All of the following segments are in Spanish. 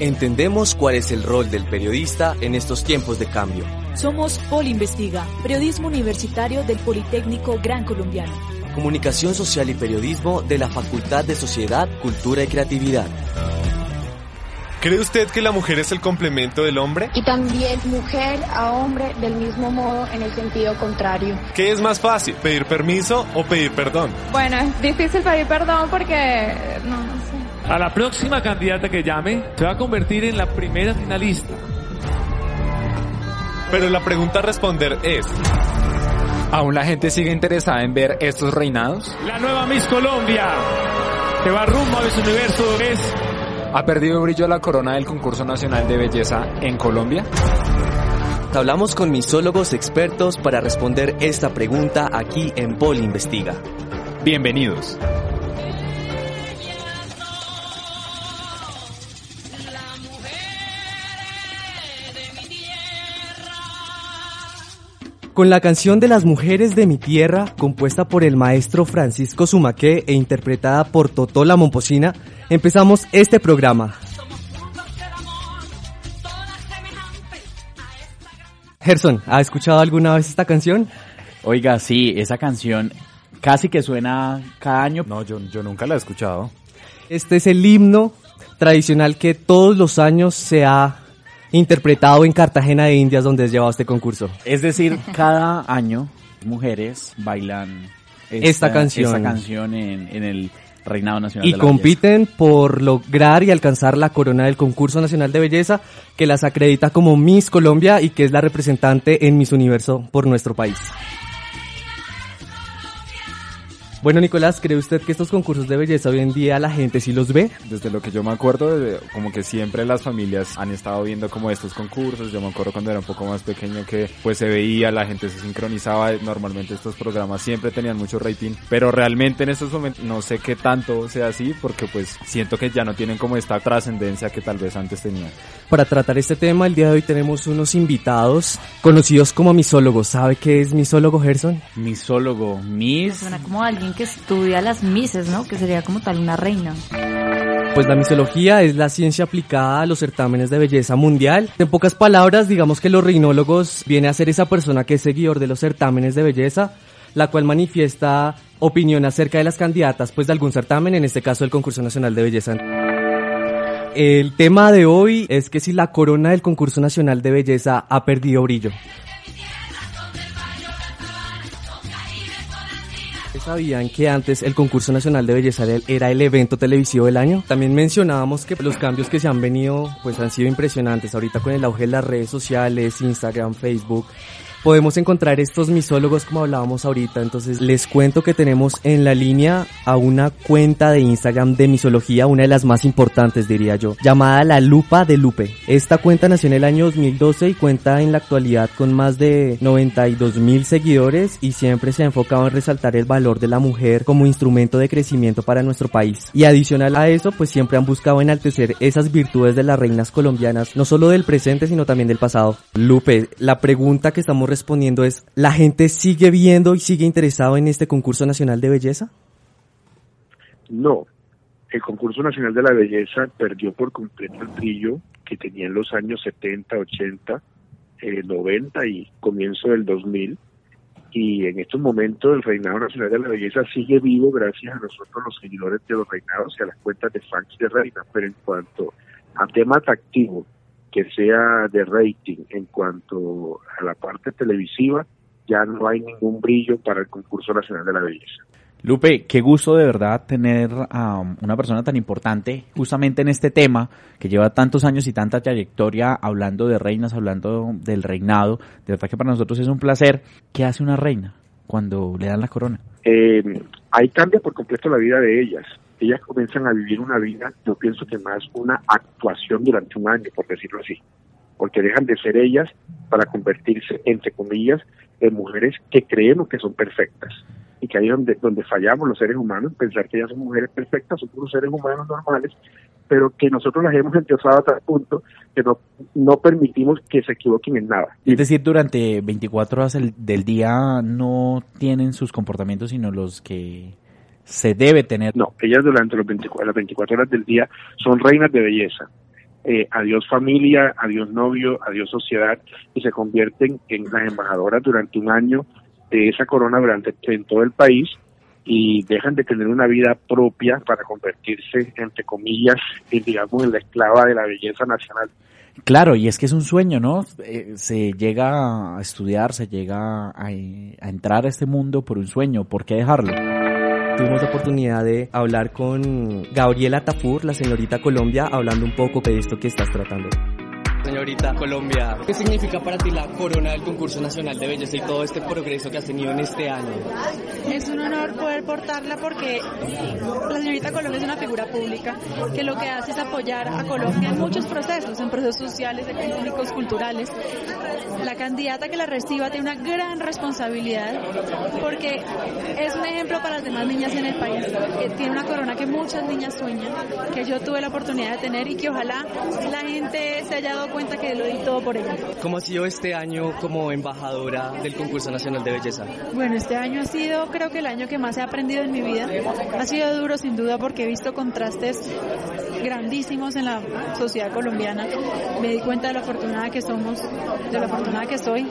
Entendemos cuál es el rol del periodista en estos tiempos de cambio. Somos Poli Investiga, periodismo universitario del Politécnico Gran Colombiano. Comunicación social y periodismo de la Facultad de Sociedad, Cultura y Creatividad. ¿Cree usted que la mujer es el complemento del hombre? Y también mujer a hombre del mismo modo en el sentido contrario. ¿Qué es más fácil, pedir permiso o pedir perdón? Bueno, es difícil pedir perdón porque no, no sé. A la próxima candidata que llame se va a convertir en la primera finalista. Pero la pregunta a responder es... ¿Aún la gente sigue interesada en ver estos reinados? La nueva Miss Colombia, que va rumbo a Miss Universo, es ¿Ha perdido brillo la corona del concurso nacional de belleza en Colombia? Hablamos con misólogos expertos para responder esta pregunta aquí en Poli Investiga. Bienvenidos. Con la canción de las mujeres de mi tierra, compuesta por el maestro Francisco Sumaque e interpretada por Totó la Momposina, empezamos este programa. Gerson, ¿ha escuchado alguna vez esta canción? Oiga, sí, esa canción casi que suena cada año. No, yo, yo nunca la he escuchado. Este es el himno tradicional que todos los años se ha interpretado en Cartagena de Indias donde es llevado este concurso. Es decir, cada año mujeres bailan esta, canción, esta canción en, en el Reinado Nacional y de la compiten por lograr y alcanzar la corona del concurso nacional de belleza que las acredita como Miss Colombia y que es la representante en Miss Universo por nuestro país. Bueno, Nicolás, ¿cree usted que estos concursos de belleza hoy en día la gente sí los ve? Desde lo que yo me acuerdo, de- como que siempre las familias han estado viendo como estos concursos. Yo me acuerdo cuando era un poco más pequeño que pues se veía, la gente se sincronizaba. Normalmente estos programas siempre tenían mucho rating, pero realmente en estos momentos no sé qué tanto sea así porque pues siento que ya no tienen como esta trascendencia que tal vez antes tenían. Para tratar este tema, el día de hoy tenemos unos invitados conocidos como misólogos. ¿Sabe qué es misólogo, Gerson? Misólogo. Suena como alguien que estudia las mises, ¿no? Que sería como tal una reina. Pues la misología es la ciencia aplicada a los certámenes de belleza mundial. En pocas palabras, digamos que los reinólogos viene a ser esa persona que es seguidor de los certámenes de belleza, la cual manifiesta opinión acerca de las candidatas pues de algún certamen, en este caso el concurso nacional de belleza. El tema de hoy es que si la corona del concurso nacional de belleza ha perdido brillo. ¿Sabían que antes el concurso nacional de belleza era el- evento televisivo del año? También mencionábamos que los cambios que se han venido pues han sido impresionantes. Ahorita con el auge de las redes sociales, Instagram, Facebook, podemos encontrar estos misólogos como hablábamos ahorita. Entonces les cuento que tenemos en la línea a una cuenta de Instagram de misología, una de las más importantes diría yo, llamada La Lupa de Lupe. Esta cuenta nació en el año 2012 y cuenta en la actualidad con más de 92 mil seguidores y siempre se ha enfocado en resaltar el valor de la mujer como instrumento de crecimiento para nuestro país. Y adicional a eso, pues siempre han buscado enaltecer esas virtudes de las reinas colombianas, no solo del presente, sino también del pasado. Lupe, la pregunta que estamos respondiendo es, ¿la gente sigue viendo y sigue interesado en este concurso nacional de belleza? No, el concurso nacional de la belleza perdió por completo el brillo que tenía en los años 70, 80, eh, 90 y comienzo del 2000. Y en estos momentos el reinado nacional de la belleza sigue vivo gracias a nosotros los seguidores de los reinados y a las cuentas de fans de reinas. Pero en cuanto a tema atractivo, que sea de rating, en cuanto a la parte televisiva, ya no hay ningún brillo para el concurso nacional de la belleza. Lupe, qué gusto de verdad tener a una persona tan importante justamente en este tema que lleva tantos años y tanta trayectoria hablando de reinas, hablando del reinado. De verdad que para nosotros es un placer. ¿Qué hace una reina cuando le dan la corona? eh, ahí cambia por completo la vida de ellas. Ellas comienzan a vivir una vida, yo pienso que más una actuación durante un año, por decirlo así, porque dejan de ser ellas para convertirse, entre comillas, en mujeres que creemos que son perfectas. Y que ahí donde, donde fallamos los seres humanos, pensar que ellas son mujeres perfectas, son unos seres humanos normales, pero que nosotros las hemos endiosado a tal punto que no, no permitimos que se equivoquen en nada. Es decir, durante 24 horas del día no tienen sus comportamientos, sino los que se debe tener. No, ellas durante los 24, las 24 horas del día son reinas de belleza. eh, adiós familia, adiós novio, adiós sociedad, y se convierten en las embajadoras durante un año de esa corona durante en todo el país y dejan de tener una vida propia para convertirse, entre comillas, en, digamos, en la esclava de la belleza nacional. Claro, y es que es un sueño, ¿no? Eh, se llega a estudiar, se llega a, a entrar a este mundo por un sueño, ¿por qué dejarlo? Tuvimos la oportunidad de hablar con Gabriela Tafur, la señorita Colombia, hablando un poco de esto que estás tratando. Señorita Colombia, ¿qué significa para ti la corona del concurso nacional de belleza y todo este progreso que has tenido en este año? Es un honor poder portarla porque la señorita Colombia es una figura pública que lo que hace es apoyar a Colombia en muchos procesos, en procesos sociales, económicos, culturales. La candidata que la reciba tiene una gran responsabilidad porque es un ejemplo para las demás niñas en el país. Tiene una corona que muchas niñas sueñan, que yo tuve la oportunidad de tener y que ojalá la gente se haya dado cuenta que lo di todo por ella. ¿Cómo ha sido este año como embajadora del concurso nacional de belleza? Bueno, este año ha sido creo que el año que más he aprendido en mi vida. Ha sido duro sin duda porque he visto contrastes grandísimos en la sociedad colombiana. Me di cuenta de lo afortunada que somos, de lo afortunada que soy.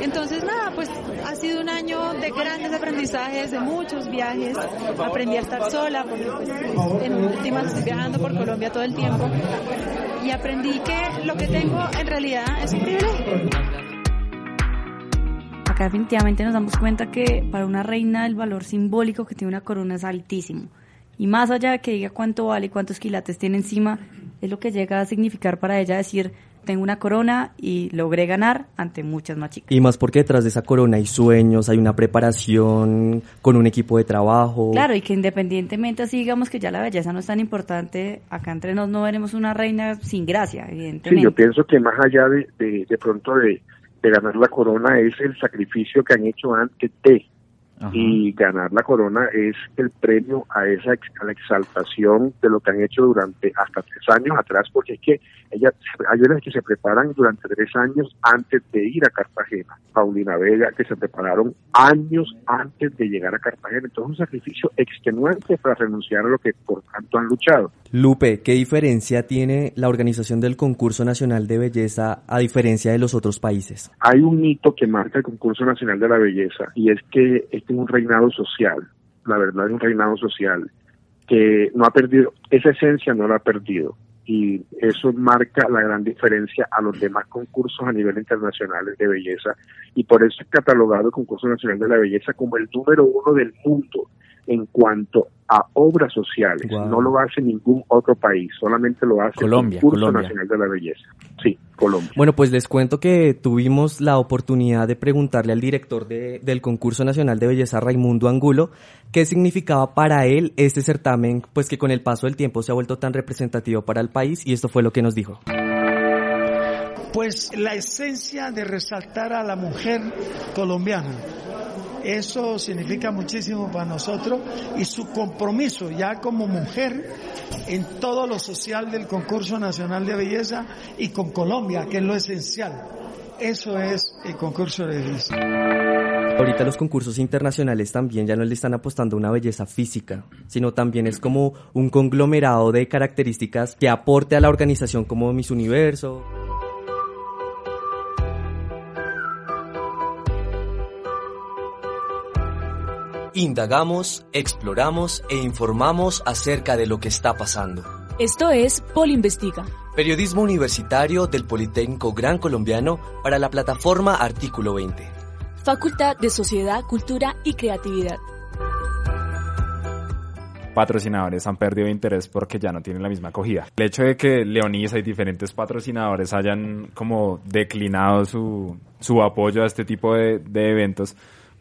Entonces nada, pues ha sido un año de grandes aprendizajes, de muchos viajes. Aprendí a estar sola porque pues, en últimas estoy viajando por Colombia todo el tiempo. Y aprendí que lo que tengo en realidad es un privilegio. Acá definitivamente nos damos cuenta que para una reina el valor simbólico que tiene una corona es altísimo. Y más allá de que diga cuánto vale y cuántos quilates tiene encima, es lo que llega a significar para ella decir, tengo una corona y logré ganar ante muchas más chicas. Y más porque detrás de esa corona hay sueños, hay una preparación con un equipo de trabajo. Claro, y que independientemente así digamos que ya la belleza no es tan importante, acá entre nos no veremos una reina sin gracia, evidentemente. Sí, yo pienso que más allá de, de, de pronto de, de ganar la corona es el sacrificio que han hecho antes de Ajá. y ganar la corona es el premio a esa a la exaltación de lo que han hecho durante hasta tres años atrás, porque es que ellas, hay unas que se preparan durante tres años antes de ir a Cartagena. Paulina Vega, que se prepararon años antes de llegar a Cartagena. Entonces, un sacrificio extenuante para renunciar a lo que por tanto han luchado. Lupe, ¿qué diferencia tiene la organización del concurso nacional de belleza a diferencia de los otros países? Hay un hito que marca el concurso nacional de la belleza y es que es un reinado social. La verdad es un reinado social que no ha perdido, esa esencia no la ha perdido y eso marca la gran diferencia a los demás concursos a nivel internacional de belleza y por eso es catalogado el concurso nacional de la belleza como el número uno del mundo en cuanto a obras sociales. Wow. No lo hace ningún otro país, solamente lo hace Colombia, el concurso Colombia. nacional de la belleza. Sí, Colombia. Bueno, pues les cuento que tuvimos la oportunidad de preguntarle al director de, del concurso nacional de belleza, Raimundo Angulo, qué significaba para él este certamen, pues que con el paso del tiempo se ha vuelto tan representativo para el país y esto fue lo que nos dijo. Pues la esencia de resaltar a la mujer colombiana eso significa muchísimo para nosotros y su compromiso ya como mujer en todo lo social del concurso nacional de belleza y con Colombia, que es lo esencial. Eso es el concurso de belleza. Ahorita los concursos internacionales también ya no le están apostando a una belleza física, sino también es como un conglomerado de características que aporte a la organización como Miss Universo. Indagamos, exploramos e informamos acerca de lo que está pasando. Esto es Polinvestiga. Periodismo universitario del Politécnico Gran Colombiano para la plataforma Artículo 20. Facultad de Sociedad, Cultura y Creatividad. Patrocinadores han perdido interés porque ya no tienen la misma acogida. El hecho de que Leonisa y diferentes patrocinadores hayan como declinado su, su apoyo a este tipo de, de eventos,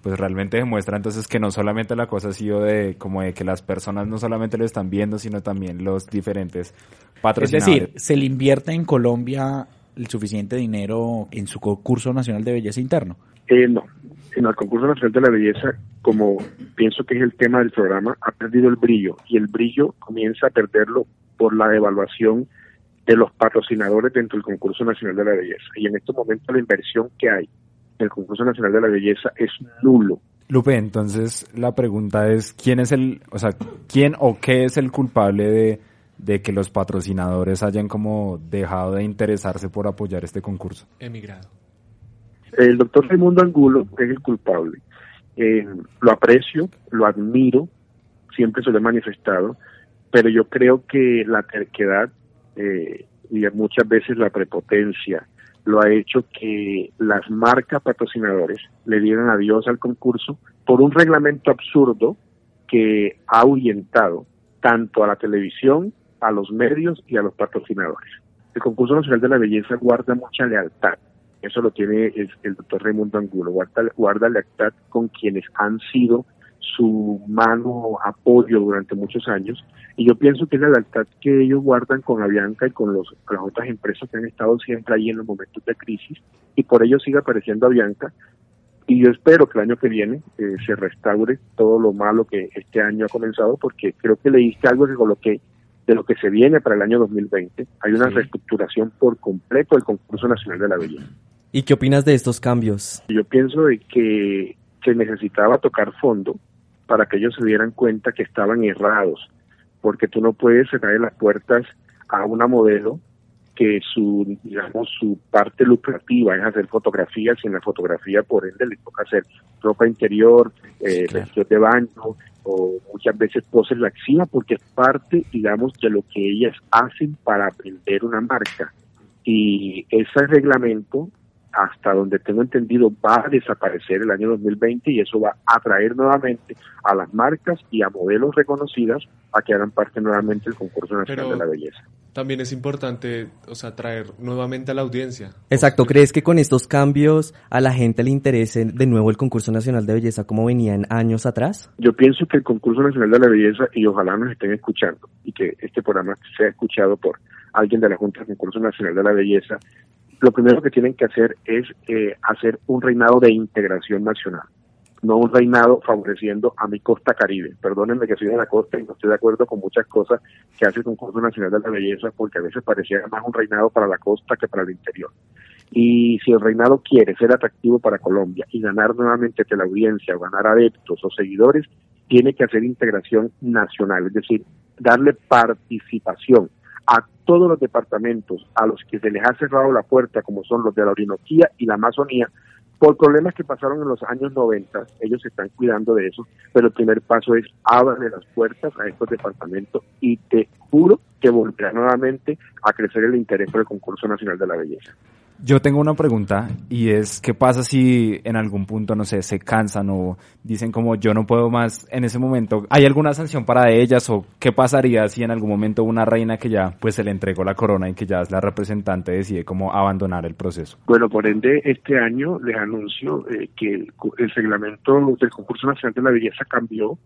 pues realmente demuestra entonces que no solamente la cosa ha sido de como de que las personas no solamente lo están viendo, sino también los diferentes patrocinadores. Es decir, ¿se le invierte en Colombia el suficiente dinero en su concurso nacional de belleza interno? Eh, no, en el concurso nacional de la belleza, como pienso que es el tema del programa, ha perdido el brillo y el brillo comienza a perderlo por la devaluación de los patrocinadores dentro del concurso nacional de la belleza. Y en estos momentos la inversión que hay el concurso nacional de la belleza es nulo. Lupe, entonces la pregunta es quién es el, o sea, quién o qué es el culpable de, de que los patrocinadores hayan como dejado de interesarse por apoyar este concurso? Emigrado. El doctor Raimundo Angulo es el culpable. Eh, lo aprecio, lo admiro, siempre se lo he manifestado, pero yo creo que la terquedad eh, y muchas veces la prepotencia lo ha hecho que las marcas patrocinadores le dieran adiós al concurso por un reglamento absurdo que ha ahuyentado tanto a la televisión, a los medios y a los patrocinadores. El concurso nacional de la belleza guarda mucha lealtad eso lo tiene el, doctor Raimundo Angulo, guarda, guarda lealtad con quienes han sido su mano apoyo durante muchos años y yo pienso que es la lealtad que ellos guardan con Avianca y con los, las otras empresas que han estado siempre ahí en los momentos de crisis y por ello sigue apareciendo Avianca y yo espero que el año que viene eh, se restaure todo lo malo que este año ha comenzado porque creo que leíste algo que coloqué de lo que se viene para el año 2020 hay una reestructuración por completo del concurso nacional de la belleza. ¿Y qué opinas de estos cambios? Yo pienso de que se necesitaba tocar fondo para que ellos se dieran cuenta que estaban errados, porque tú no puedes cerrar las puertas a una modelo que su, digamos, su parte lucrativa es hacer fotografías y en la fotografía por ende le toca hacer ropa interior, eh, de baño o muchas veces poses laxivas porque es parte, digamos, de lo que ellas hacen para vender una marca. Y ese reglamento hasta donde tengo entendido, va a desaparecer el año 2020 y eso va a atraer nuevamente a las marcas y a modelos reconocidas a que hagan parte nuevamente del concurso nacional de la belleza. También es importante, o sea, traer nuevamente a la audiencia. Exacto, ¿crees que con estos cambios a la gente le interese de nuevo el concurso nacional de belleza como venía en años atrás? Yo pienso que el concurso nacional de la belleza, y ojalá nos estén escuchando, y que este programa sea escuchado por alguien de la Junta del Concurso Nacional de la Belleza, lo primero que tienen que hacer es eh, hacer un reinado de integración nacional, no un reinado favoreciendo a mi costa caribe. Perdónenme que soy de la costa y no estoy de acuerdo con muchas cosas que hace el concurso nacional de la belleza porque a veces parecía más un reinado para la costa que para el interior. Y si el reinado quiere ser atractivo para Colombia y ganar nuevamente la audiencia o ganar adeptos o seguidores, tiene que hacer integración nacional, es decir, darle participación a todos los departamentos a los que se les ha cerrado la puerta, como son los de la Orinoquía y la Amazonía, por problemas que pasaron en los años 90, ellos se están cuidando de eso, pero el primer paso es ábrale las puertas a estos departamentos y te juro que volverá nuevamente a crecer el interés por el concurso nacional de la belleza. Yo tengo una pregunta y es, ¿qué pasa si en algún punto, no sé, se cansan o dicen como yo no puedo más en ese momento? ¿Hay alguna sanción para ellas o qué pasaría si en algún momento una reina que ya pues se le entregó la corona y que ya es la representante decide cómo abandonar el proceso? Bueno, por ende, este año les anuncio eh, que el, el reglamento del concurso nacional de la belleza cambió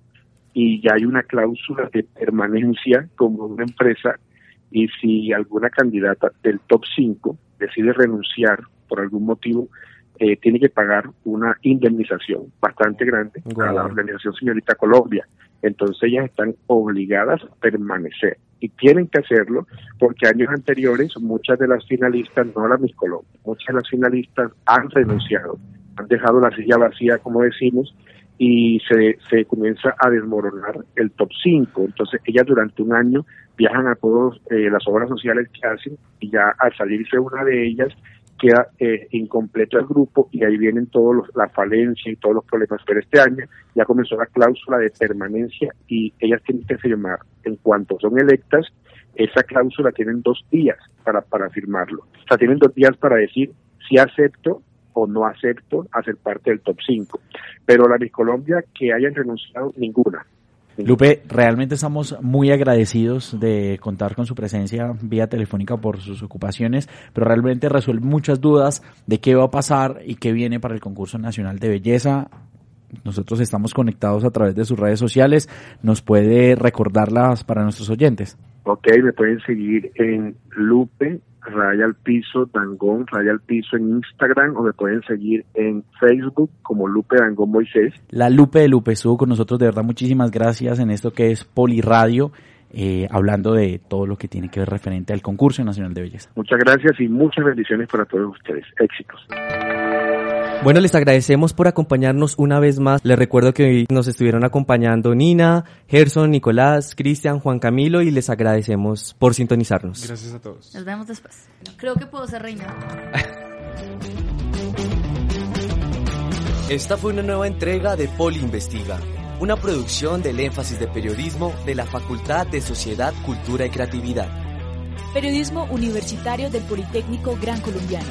y ya hay una cláusula de permanencia como una empresa y si alguna candidata del top 5 decide renunciar por algún motivo, eh, tiene que pagar una indemnización bastante grande a la organización Señorita Colombia. Entonces ellas están obligadas a permanecer y tienen que hacerlo porque años anteriores muchas de las finalistas, no la Miss Colombia, muchas de las finalistas han renunciado, han dejado la silla vacía, como decimos, y se, se comienza a desmoronar el top 5. Entonces ellas durante un año viajan a todas eh, las obras sociales que hacen y ya al salirse una de ellas queda eh, incompleto el grupo y ahí vienen todos los, la falencia y todos los problemas. Pero este año ya comenzó la cláusula de permanencia y ellas tienen que firmar. En cuanto son electas, esa cláusula tienen dos días para, para firmarlo. O sea, tienen dos días para decir si acepto o no acepto hacer parte del top 5. Pero la de Colombia que hayan renunciado, ninguna. Lupe, realmente estamos muy agradecidos de contar con su presencia vía telefónica por sus ocupaciones, pero realmente resuelve muchas dudas de qué va a pasar y qué viene para el concurso nacional de belleza. Nosotros estamos conectados a través de sus redes sociales. ¿Nos puede recordarlas para nuestros oyentes? Ok, me pueden seguir en Lupe raya al piso Dangón, raya al piso en Instagram o me pueden seguir en Facebook como Lupe Dangón Moisés. La Lupe de Lupe estuvo con nosotros, de verdad muchísimas gracias en esto que es Poliradio, eh, hablando de todo lo que tiene que ver referente al concurso nacional de belleza. Muchas gracias y muchas bendiciones para todos ustedes. Éxitos. Bueno, les agradecemos por acompañarnos una vez más. Les recuerdo que hoy nos estuvieron acompañando Nina, Gerson, Nicolás, Cristian, Juan Camilo y les agradecemos por sintonizarnos. Gracias a todos. Nos vemos después. Creo que puedo ser reina. Esta fue una nueva entrega de Poli Investiga, una producción del énfasis de periodismo de la Facultad de Sociedad, Cultura y Creatividad. Periodismo Universitario del Politécnico Gran Colombiano.